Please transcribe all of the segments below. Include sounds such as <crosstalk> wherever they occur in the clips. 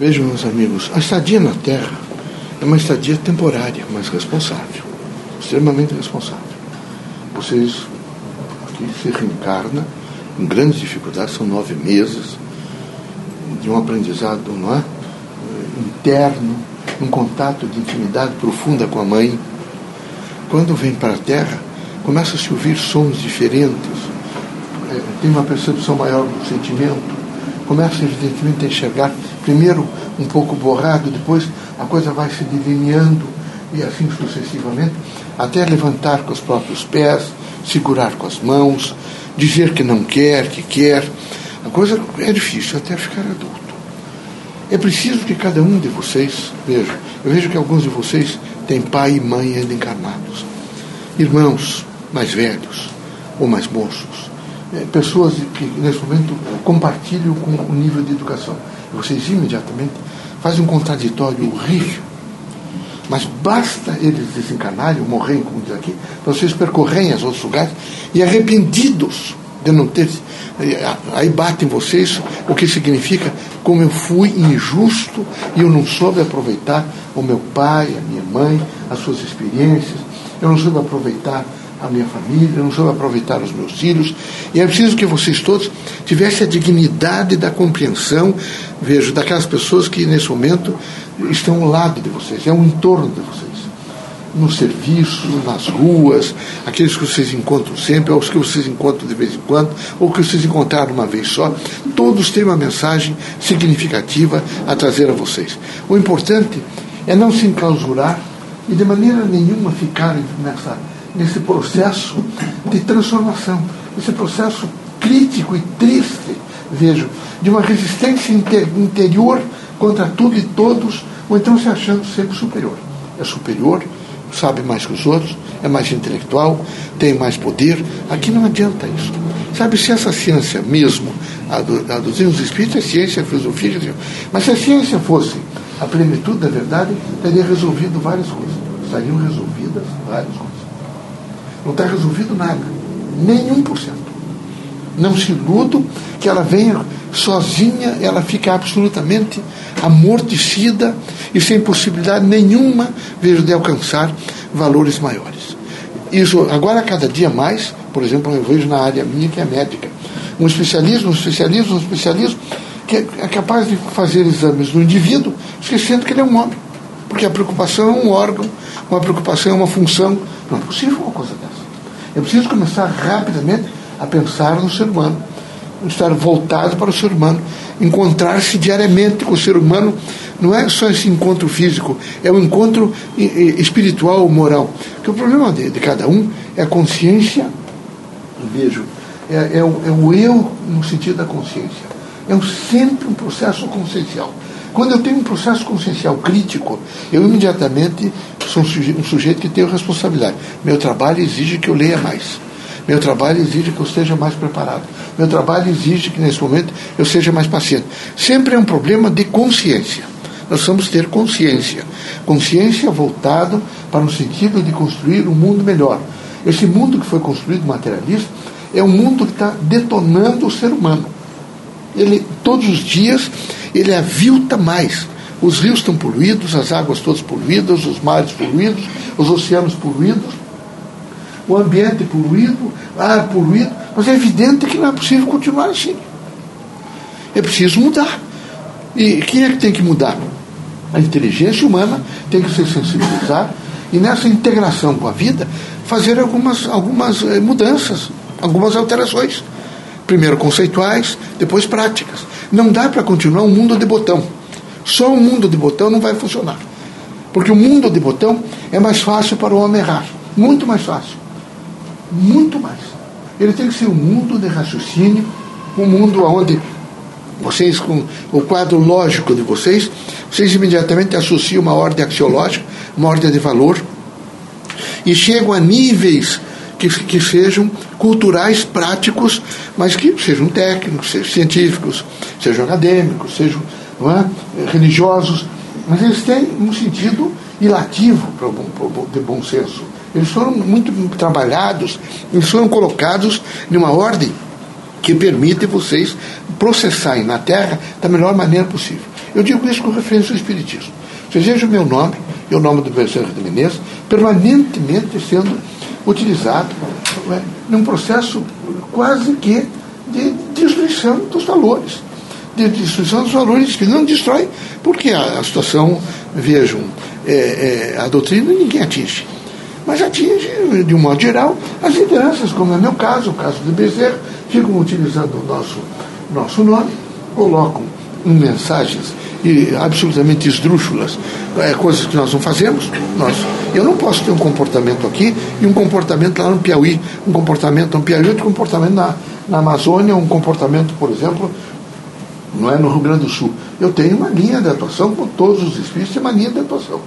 Vejam, meus amigos, a estadia na Terra é uma estadia temporária, mas responsável, extremamente responsável. Vocês aqui se reencarna em grandes dificuldades, são nove meses de um aprendizado, não é? Interno, um contato de intimidade profunda com a mãe. Quando vem para a Terra, começa a se ouvir sons diferentes, é, tem uma percepção maior do sentimento, começa evidentemente a enxergar, primeiro um pouco borrado, depois a coisa vai se delineando e assim sucessivamente, até levantar com os próprios pés, segurar com as mãos, dizer que não quer, que quer. A coisa é difícil até ficar adulto. É preciso que cada um de vocês, veja, eu vejo que alguns de vocês têm pai e mãe ainda encarnados, irmãos mais velhos ou mais moços, é, pessoas que nesse momento compartilham com o nível de educação. Vocês imediatamente fazem um contraditório horrível. Mas basta eles desencarnarem, morrerem, como diz aqui, para vocês percorrerem os outros lugares e arrependidos de não ter. Aí bate em vocês o que significa como eu fui injusto e eu não soube aproveitar o meu pai, a minha mãe, as suas experiências, eu não soube aproveitar a minha família, eu não soube aproveitar os meus filhos. E é preciso que vocês todos tivessem a dignidade da compreensão, vejo, daquelas pessoas que nesse momento estão ao lado de vocês, é o entorno de vocês. No serviço, nas ruas, aqueles que vocês encontram sempre, ou os que vocês encontram de vez em quando, ou que vocês encontraram uma vez só, todos têm uma mensagem significativa a trazer a vocês. O importante é não se enclausurar e de maneira nenhuma ficarem nessa nesse processo de transformação, esse processo crítico e triste, vejo, de uma resistência interior contra tudo e todos, ou então se achando sempre superior. É superior, sabe mais que os outros, é mais intelectual, tem mais poder. Aqui não adianta isso. Sabe, se essa ciência mesmo, a, do, a dos espíritos, é ciência, é filosofia, mas se a ciência fosse a plenitude da verdade, teria resolvido várias coisas. Estariam resolvidas várias coisas. Não está resolvido nada. Nenhum por cento. Não se iludo que ela venha sozinha, ela fica absolutamente amortecida e sem possibilidade nenhuma, vejo, de alcançar valores maiores. Isso, agora, cada dia mais, por exemplo, eu vejo na área minha, que é médica, um especialista, um especialista, um especialista, que é capaz de fazer exames no indivíduo, esquecendo que ele é um homem. Porque a preocupação é um órgão, uma preocupação é uma função. Não é possível uma coisa dessa. É preciso começar rapidamente a pensar no ser humano, estar voltado para o ser humano, encontrar-se diariamente com o ser humano. Não é só esse encontro físico, é um encontro espiritual, moral. Porque o problema de, de cada um é a consciência, vejo, é, é, o, é o eu no sentido da consciência. É sempre um processo consciencial. Quando eu tenho um processo consciencial crítico, eu imediatamente sou um sujeito, que tenho responsabilidade. Meu trabalho exige que eu leia mais. Meu trabalho exige que eu esteja mais preparado. Meu trabalho exige que nesse momento eu seja mais paciente. Sempre é um problema de consciência. Nós vamos ter consciência. Consciência voltado para o sentido de construir um mundo melhor. Esse mundo que foi construído materialista é um mundo que está detonando o ser humano. Ele, todos os dias, ele avilta mais. Os rios estão poluídos, as águas todas poluídas, os mares poluídos, os oceanos poluídos, o ambiente poluído, ar poluído, mas é evidente que não é possível continuar assim. É preciso mudar. E quem é que tem que mudar? A inteligência humana tem que se sensibilizar e nessa integração com a vida fazer algumas, algumas eh, mudanças, algumas alterações. Primeiro conceituais, depois práticas. Não dá para continuar um mundo de botão. Só o mundo de botão não vai funcionar. Porque o mundo de botão é mais fácil para o homem errar. Muito mais fácil. Muito mais. Ele tem que ser um mundo de raciocínio, um mundo onde vocês, com o quadro lógico de vocês, vocês imediatamente associam uma ordem axiológica, uma ordem de valor, e chegam a níveis que, que sejam culturais, práticos, mas que sejam técnicos, sejam científicos, sejam acadêmicos, sejam é, religiosos, mas eles têm um sentido ilativo de bom senso. Eles foram muito trabalhados, eles foram colocados numa ordem que permite vocês processarem na Terra da melhor maneira possível. Eu digo isso com referência ao Espiritismo. Vocês vejam o meu nome e o nome do Bezerra de Menezes permanentemente sendo utilizado é, num processo quase que de destruição dos valores. De destruição dos valores que não destrói, porque a, a situação, vejam, é, é, a doutrina ninguém atinge. Mas atinge, de um modo geral, as lideranças, como é meu caso, o caso do Bezerra, ficam utilizando o nosso, nosso nome, colocam mensagens e absolutamente esdrúxulas, é, coisas que nós não fazemos. Nós, eu não posso ter um comportamento aqui e um comportamento lá no Piauí, um comportamento no Piauí, outro comportamento na, na Amazônia, um comportamento, por exemplo, não é no Rio Grande do Sul. Eu tenho uma linha de atuação, com todos os espíritos têm uma linha de atuação.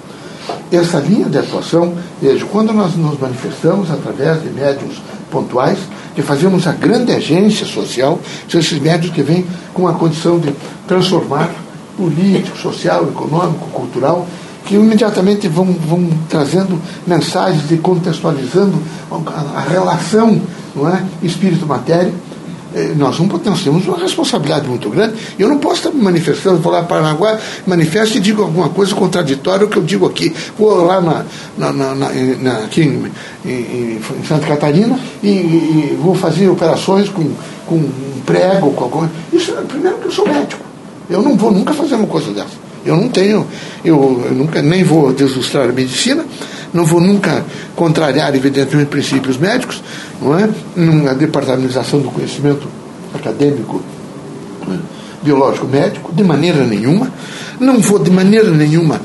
Essa linha de atuação, veja, quando nós nos manifestamos através de médiums pontuais, que fazemos a grande agência social, são esses médios que vêm com a condição de transformar político, social, econômico, cultural, que imediatamente vão, vão trazendo mensagens e contextualizando a, a relação não é, espírito-matéria. Eh, nós, não, nós temos uma responsabilidade muito grande. Eu não posso estar me manifestando, vou lá para Paranaguá, manifesto e digo alguma coisa contraditória ao que eu digo aqui. Vou lá na, na, na, na aqui em, em, em, Santa Catarina e, e, vou fazer operações com, com um prego, com alguma Isso, primeiro que eu sou médico. Eu não vou nunca fazer uma coisa dessa. Eu não tenho, eu, eu nunca nem vou deslustrar a medicina, não vou nunca contrariar, evidentemente, princípios médicos, não é? Numa departamentalização do conhecimento acadêmico, é? biológico médico, de maneira nenhuma. Não vou de maneira nenhuma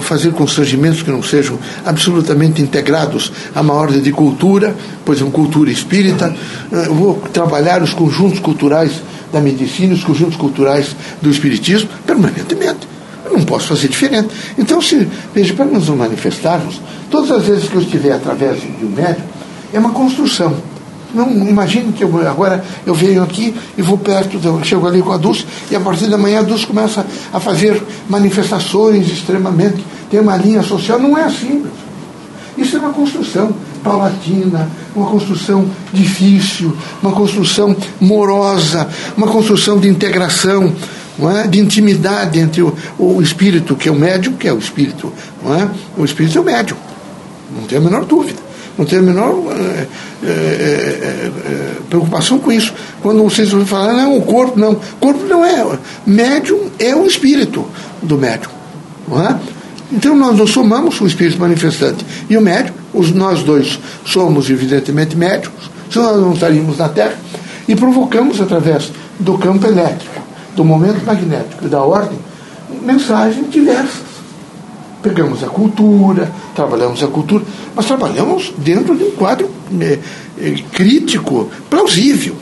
fazer constrangimentos que não sejam absolutamente integrados a uma ordem de cultura, pois é uma cultura espírita. É, vou trabalhar os conjuntos culturais da medicina, os conjuntos culturais do espiritismo, permanentemente. Não posso fazer diferente. Então, se, veja, para nos manifestarmos, todas as vezes que eu estiver através de um médico, é uma construção. Não imagine que eu, agora eu venho aqui e vou perto, eu chego ali com a Dulce, e a partir da manhã a Dulce começa a fazer manifestações extremamente. Tem uma linha social. Não é assim. Isso é uma construção paulatina, uma construção difícil, uma construção morosa, uma construção de integração, é? de intimidade entre o, o, espírito, que é o médium, que é o espírito. Não é? O espírito é o médium, não tem a menor dúvida. Não tem a menor é, é, preocupação com isso. Quando vocês vão falar, não, o corpo não. O corpo não é. Médium é o espírito do médium. Não é? Então nós não somamos o espírito manifestante. E o médium, os, nós dois somos evidentemente médicos, senão nós não estaríamos na Terra, e provocamos através do campo elétrico, do momento magnético e da ordem, mensagens diversas. Pegamos a cultura, trabalhamos a cultura, mas trabalhamos dentro de um quadro é, é, crítico, plausível.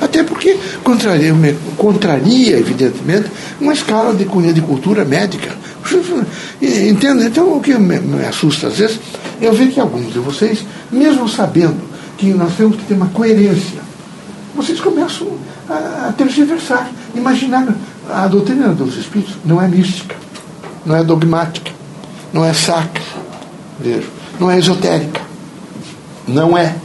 Até porque contraria, contraria, evidentemente, uma escala de, de cultura médica <laughs> Entende? Então, o que me, assusta às vezes, eu vejo que alguns de vocês, mesmo sabendo que nós temos que ter uma coerência, vocês começam a, a tergiversar. Imaginar, a doutrina dos Espíritos não é mística, não é dogmática, não é sacra, vejo, não é esotérica. Não é.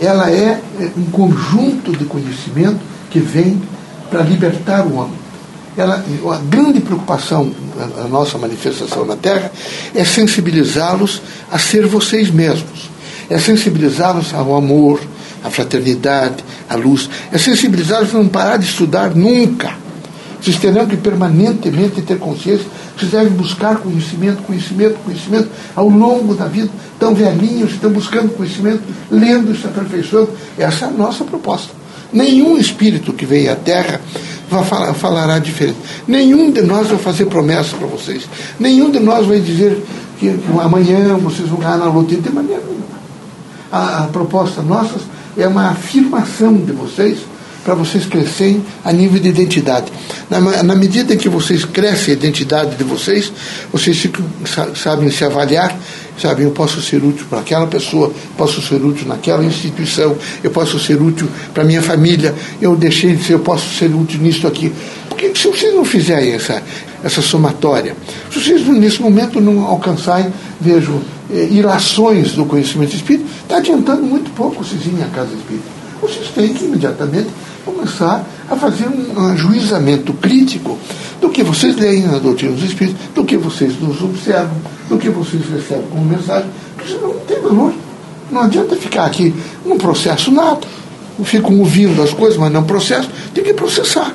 Ela é um conjunto de conhecimento que vem para libertar o homem ela, a grande preocupação da nossa manifestação na Terra é sensibilizá-los a ser vocês mesmos, é sensibilizá-los ao amor, à fraternidade, à luz, é sensibilizá-los a não parar de estudar nunca. Vocês terão que permanentemente ter consciência, vocês devem buscar conhecimento, conhecimento, conhecimento ao longo da vida. Estão velhinhos, estão buscando conhecimento, lendo, se aperfeiçoando. Essa é a nossa proposta. Nenhum espírito que veio à Terra vai falar, falará diferente. Nenhum de nós vai fazer promessas para vocês. Nenhum de nós vai dizer que, que amanhã vocês vão ganhar na loteria de maneira nenhuma. A, a proposta nossa é uma afirmação de vocês para vocês crescerem a nível de identidade. Na, na, medida em que vocês crescem a identidade de vocês, vocês sabem se avaliar, sabem, eu posso ser útil para aquela pessoa, posso ser útil naquela instituição, eu posso ser útil para minha família, eu deixei de ser, eu posso ser útil nisso aqui. Porque se vocês não fizerem essa, essa somatória, se vocês nesse momento não alcançarem, vejo, eh, ilações do conhecimento espírita, está adiantando muito pouco vocês irem à casa espírita. Vocês têm que imediatamente começar a fazer um ajuizamento crítico do que vocês leem na doutrina dos Espíritos, do que vocês nos observam, do que vocês recebem como mensagem. Isso não tem valor. Não adianta ficar aqui num processo nada. Ficam ouvindo as coisas, mas não processo. Tem que processar.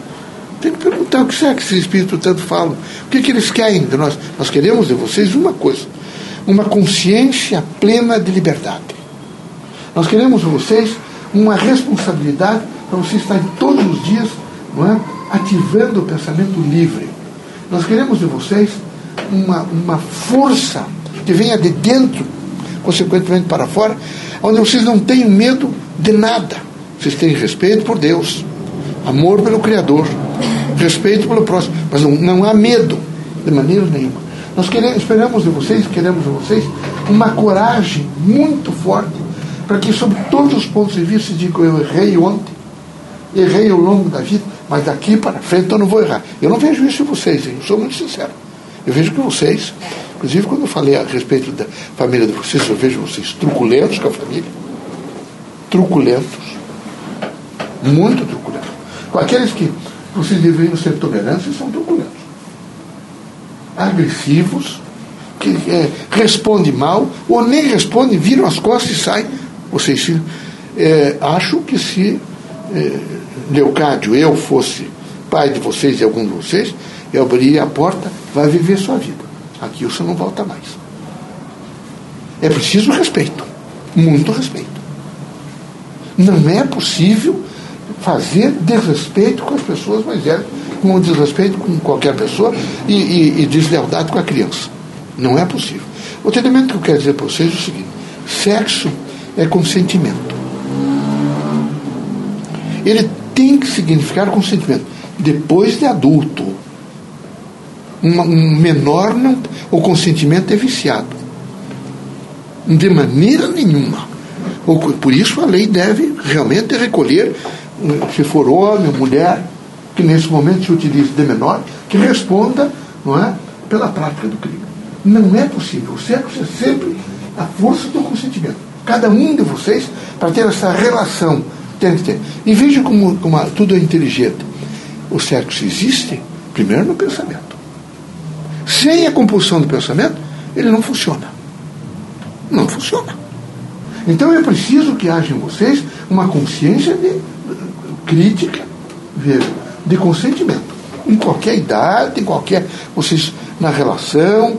Tem que perguntar o que é que esses espíritos tanto falam. O que, é que eles querem de nós? Nós queremos de vocês uma coisa: uma consciência plena de liberdade. Nós queremos de vocês uma responsabilidade para vocês estarem todos os dias não é, ativando o pensamento livre. Nós queremos de vocês uma, uma força que venha de dentro, consequentemente para fora, onde vocês não tenham medo de nada. Vocês têm respeito por Deus, amor pelo Criador, respeito pelo próximo, mas não, não há medo de maneira nenhuma. Nós queremos, esperamos de vocês, queremos de vocês uma coragem muito forte para que, sobre todos os pontos de vista, se diga: eu errei ontem, errei ao longo da vida, mas daqui para frente eu não vou errar. Eu não vejo isso em vocês, eu sou muito sincero. Eu vejo que vocês, inclusive quando eu falei a respeito da família de vocês, eu vejo vocês truculentos com a família. Truculentos. Muito truculentos. Com aqueles que vocês deveriam ser tolerantes, são truculentos. Agressivos, que é, respondem mal, ou nem respondem, viram as costas e saem. Vocês é, acham que se é, Leocádio, eu fosse pai de vocês e algum de vocês, eu abriria a porta, vai viver sua vida. Aqui você não volta mais. É preciso respeito, muito respeito. Não é possível fazer desrespeito com as pessoas mais velhas, com desrespeito com qualquer pessoa e, e, e deslealdade com a criança. Não é possível. O treinamento que eu quero dizer para vocês é o seguinte: sexo é consentimento. Ele tem que significar consentimento. Depois de adulto, um menor não, o consentimento é viciado. De maneira nenhuma. Por isso a lei deve realmente recolher, se for homem ou mulher, que nesse momento se utilize de menor, que responda não é, pela prática do crime. Não é possível. O sexo é sempre a força do consentimento. Cada um de vocês, para ter essa relação, tem que ter. E veja como, como tudo é inteligente. O sexo existe, primeiro, no pensamento. Sem a compulsão do pensamento, ele não funciona. Não funciona. Então é preciso que haja em vocês uma consciência de crítica, de consentimento. Em qualquer idade, em qualquer. Vocês na relação,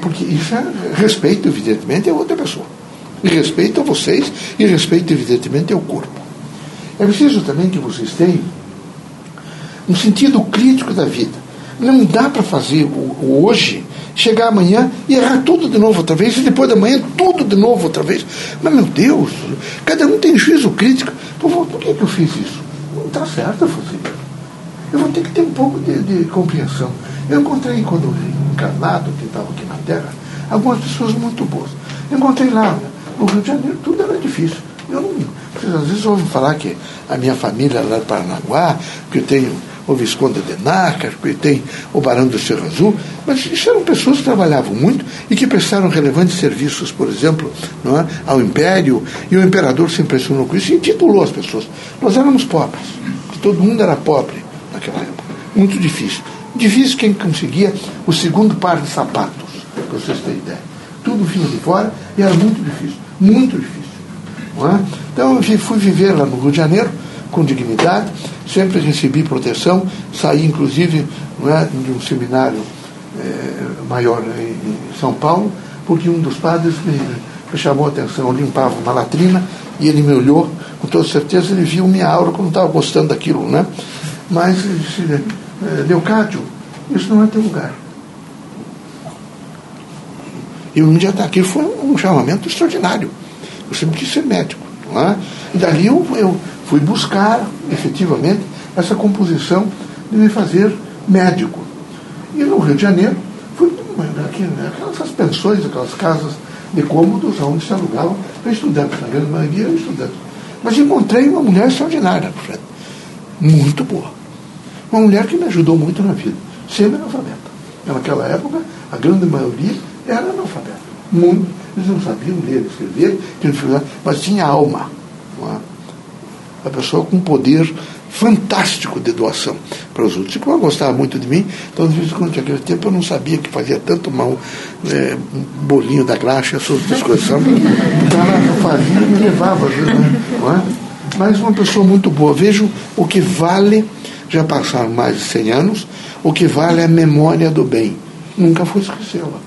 porque isso é respeito, evidentemente, a outra pessoa. E respeito a vocês, e respeito, evidentemente, ao corpo. É preciso também que vocês tenham um sentido crítico da vida. Não dá para fazer o, hoje, chegar amanhã e errar tudo de novo outra vez, e depois da manhã tudo de novo outra vez. Mas, meu Deus, cada um tem juízo crítico. Por, por que, que eu fiz isso? Está certo eu isso. Eu vou ter que ter um pouco de, de compreensão. Eu encontrei, quando encarnado, que estava aqui na Terra, algumas pessoas muito boas. Eu encontrei lá, no Rio de Janeiro, tudo era difícil. Eu não. Vocês às vezes ouvem falar que a minha família é lá de Paranaguá, que eu tenho o Visconde de Nácar, que tem o Barão do Cerro Azul, mas isso eram pessoas que trabalhavam muito e que prestaram relevantes serviços, por exemplo, não é, ao Império, e o imperador se impressionou com isso e intitulou as pessoas. Nós éramos pobres, todo mundo era pobre naquela época, muito difícil. Difícil quem conseguia o segundo par de sapatos, para vocês terem ideia. Tudo vinha de fora e era muito difícil, muito difícil. É? Então eu fui viver lá no Rio de Janeiro com dignidade, sempre recebi proteção, saí inclusive é, de um seminário é, maior em, São Paulo, porque um dos padres me, me chamou a atenção, eu limpava uma latrina e ele me olhou, com toda certeza ele viu minha aura como estava gostando daquilo, né? Mas disse, é, Leocádio, isso não é teu lugar. E um dia estar aqui foi um chamamento extraordinário. Eu sempre quis ser médico. Não é? E dali eu, eu fui buscar, efetivamente, essa composição de me fazer médico. E no Rio de Janeiro, fui né, aquelas pensões, aquelas casas de cômodos onde se alugavam para estudantes, na grande maioria eram estudantes. Mas encontrei uma mulher extraordinária, muito boa. Uma mulher que me ajudou muito na vida, sendo analfabeta. Naquela época, a grande maioria era analfabeta. Muito eles não sabiam ler, escrever, mas tinha alma. É? A pessoa com poder fantástico de doação para os outros. E como ela gostava muito de mim, então, de vez em quando, naquele tempo, eu não sabia que fazia tanto mal é, um bolinho da graxa, <laughs> coisas. Sabe? Então ela fazia e me levava, né? Mas uma pessoa muito boa. Vejo o que vale, já passaram mais de 100 anos, o que vale é a memória do bem. Nunca vou esquecê-la.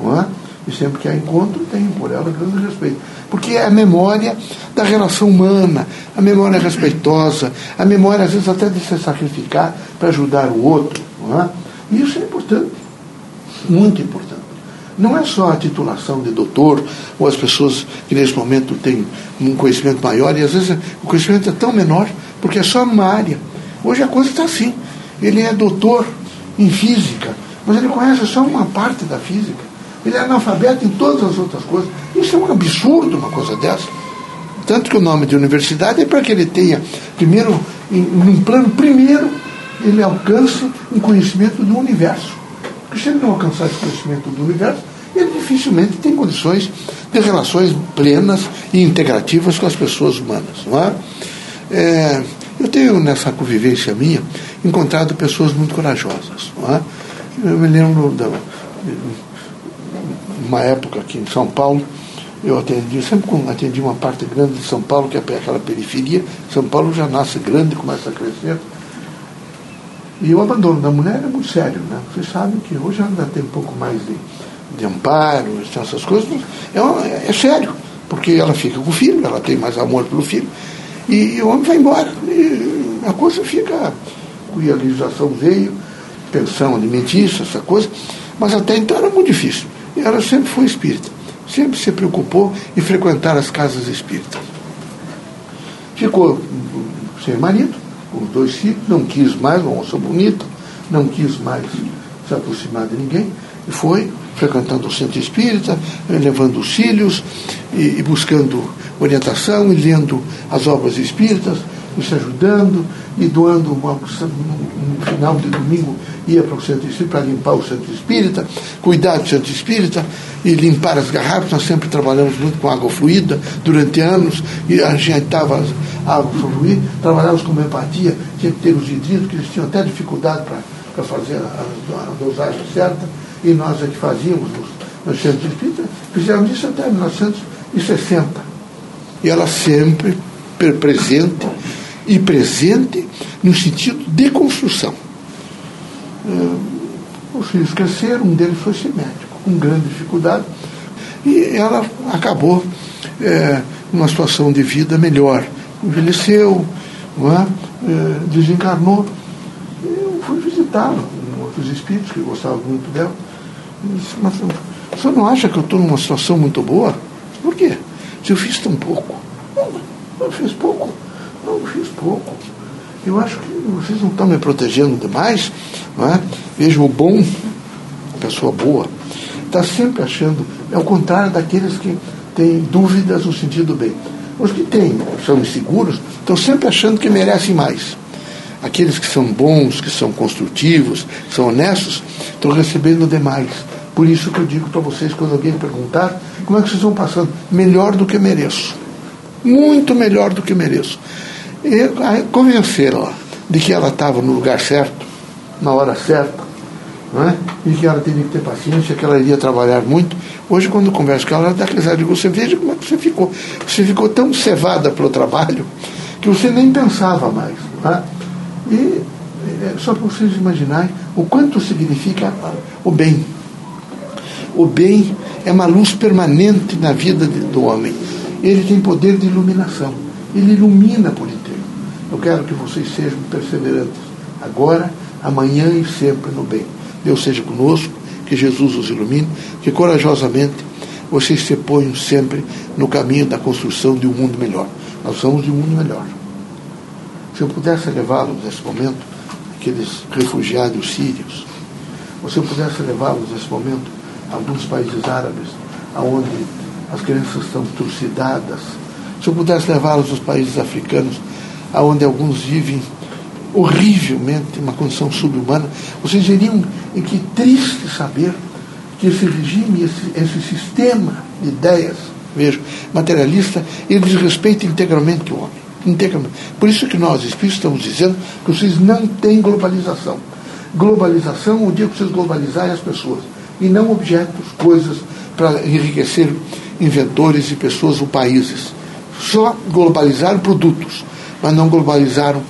Não é? E sempre que a encontro, tenho por ela grande respeito. Porque é a memória da relação humana, a memória respeitosa, a memória, às vezes, até de se sacrificar para ajudar o outro. Não é? E isso é importante, muito importante. Não é só a titulação de doutor, ou as pessoas que nesse momento têm um conhecimento maior, e às vezes o conhecimento é tão menor, porque é só numa área. Hoje a coisa está assim. Ele é doutor em física, mas ele conhece só uma parte da física. Ele é analfabeto em todas as outras coisas. Isso é um absurdo, uma coisa dessa. Tanto que o nome de universidade é para que ele tenha, primeiro, em, num plano primeiro, ele alcance um conhecimento do universo. Porque se ele não alcançar esse conhecimento do universo, ele dificilmente tem condições de relações plenas e integrativas com as pessoas humanas. Não é? É, eu tenho, nessa convivência minha, encontrado pessoas muito corajosas. Não é? Eu me lembro de uma época aqui em São Paulo, eu atendi, sempre atendi uma parte grande de São Paulo, que é aquela periferia. São Paulo já nasce grande, começa a crescer. E o abandono da mulher é muito sério, né? Vocês sabem que hoje ainda tem um pouco mais de, de amparo, essas coisas, é, é, sério, porque ela fica com o filho, ela tem mais amor pelo filho, e, e o homem vai embora. E a coisa fica. A legislação veio, pensão alimentícia, essa coisa, mas até então era muito difícil. Ela sempre foi espírita, sempre se preocupou em frequentar as casas espíritas. Ficou sem marido, os dois filhos, não quis mais, uma moça bonita, não quis mais se aproximar de ninguém, e foi frequentando o centro espírita, levando os filhos e, e buscando orientação e lendo as obras espíritas, se ajudando e doando uma, no final de domingo ia para o centro espírita para limpar o centro espírita, cuidar do centro espírita e limpar as garrafas. Nós sempre trabalhamos muito com água fluida durante anos e ajeitava a água fluida, trabalhávamos com empatia, tinha que ter os hidritos, que eles tinham até dificuldade para fazer a, a, dosagem certa, e nós é que fazíamos nos, no centro espírita, fizemos isso até 1960. E ela sempre presente e presente no sentido de construção. É, os filhos cresceram, um deles foi ser médico, com grande dificuldade, e ela acabou é, numa situação de vida melhor. Envelheceu, é? É, desencarnou. Eu fui visitá-lo, outros espíritos que gostavam muito dela. Disse, mas você não acha que eu estou numa situação muito boa? Por quê? Se eu fiz tão pouco. Não, eu fiz pouco. Não, fiz pouco. Eu acho que vocês não estão me protegendo demais. Não é? Vejo o bom, pessoa boa, está sempre achando, é o contrário daqueles que têm dúvidas no sentido bem. Os que têm, são inseguros, estão sempre achando que merecem mais. Aqueles que são bons, que são construtivos, que são honestos, estão recebendo demais. Por isso que eu digo para vocês, quando alguém perguntar, como é que vocês estão passando? Melhor do que mereço. Muito melhor do que mereço. E convencê-la de que ela estava no lugar certo, na hora certa, não é? e que ela teria que ter paciência, que ela iria trabalhar muito. Hoje, quando converso com ela, ela dá risada de você, veja como é que você ficou. Você ficou tão cevada pelo trabalho que você nem pensava mais. Tá? E é só para vocês imaginarem o quanto significa o bem. O bem é uma luz permanente na vida do homem. Ele tem poder de iluminação. Ele ilumina por. Eu quero que vocês sejam perseverantes, agora, amanhã e sempre no bem. Deus seja conosco, que Jesus os ilumine, que corajosamente vocês se ponham sempre no caminho da construção de um mundo melhor. Nós somos de um mundo melhor. Se eu pudesse levá-los nesse momento, aqueles refugiados sírios, ou se eu pudesse levá-los nesse momento a alguns países árabes, onde as crianças estão trucidadas, se eu pudesse levá-los aos países africanos, onde alguns vivem horrivelmente, uma condição subhumana, vocês veriam em que triste saber que esse regime, esse, esse sistema de ideias, vejo, materialista, ele desrespeita integralmente o homem. Tem Por isso que nós, espíritos, estamos dizendo que vocês não têm globalização. Globalização, o dia que vocês globalizarem as pessoas. E não objetos, coisas para enriquecer inventores e pessoas ou países. Só globalizaram produtos, mas não globalizaram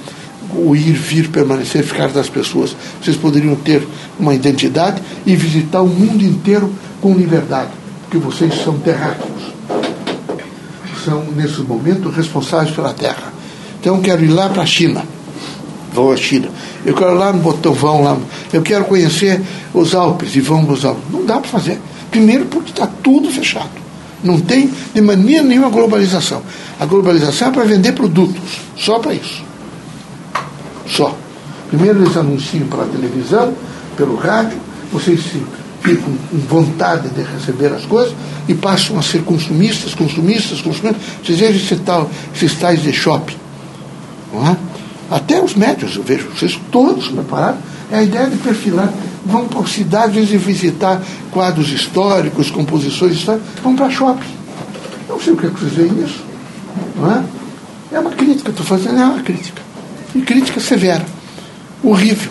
o ir, vir, permanecer, ficar das pessoas. Vocês poderiam ter uma identidade e visitar o mundo inteiro com liberdade, porque vocês são terráqueos. São, nesse momento, responsáveis pela terra. Então, eu quero ir lá para a China. Vão à China. Eu quero ir lá no Botão, vão lá. Eu quero conhecer os Alpes e vão nos Alpes. Não dá para fazer. Primeiro, porque está tudo fechado. Não tem de maneira nenhuma globalização. A globalização é para vender produtos, só para isso. Só. Primeiro eles anunciam pela televisão, pelo rádio, vocês ficam com vontade de receber as coisas e passam a ser consumistas, consumistas, consumistas. Vocês vejam esse tal, esses tais de shopping. É? Até os médios, eu vejo, vocês todos preparados. É a ideia de perfilar. Vão para cidades e visitar quadros históricos, composições históricas, vão para shopping. Não sei o que, é que vocês veem nisso. Não é? é uma crítica, estou fazendo, é uma crítica. E crítica severa. Horrível.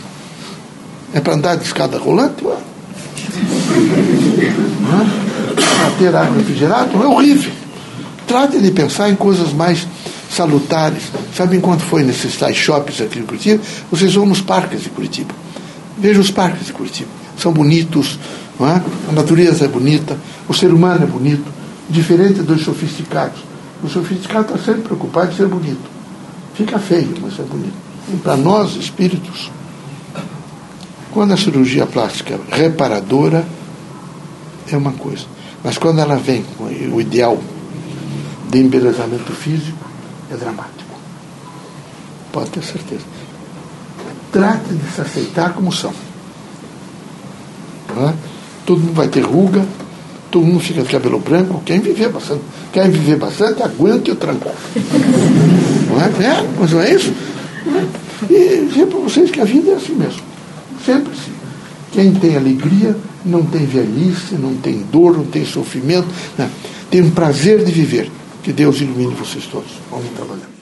É para andar de escada rolante? Para ter água refrigerada? É horrível. Trate de pensar em coisas mais salutares. Sabe quanto foi nesses tais shoppings aqui em Curitiba? Vocês vão nos parques de Curitiba. Vejam os parques de Curitiba. São bonitos, é? a natureza é bonita, o ser humano é bonito, diferente dos sofisticados. O sofisticado está sempre preocupado em ser bonito. Fica feio, mas é bonito. Para nós, espíritos, quando a cirurgia plástica reparadora é uma coisa, mas quando ela vem com o ideal de embelezamento físico, é dramático. Pode ter certeza. Trate de se aceitar como são. Todo mundo vai ter ruga, todo mundo fica de cabelo branco, quem viver bastante, quem viver bastante, aguente o tranco. Não é? é? Mas não é isso? E dizer para vocês que a vida é assim mesmo. Sempre assim. Quem tem alegria não tem velhice, não tem dor, não tem sofrimento, né? tem um prazer de viver. Que Deus ilumine vocês todos. Vamos trabalhar.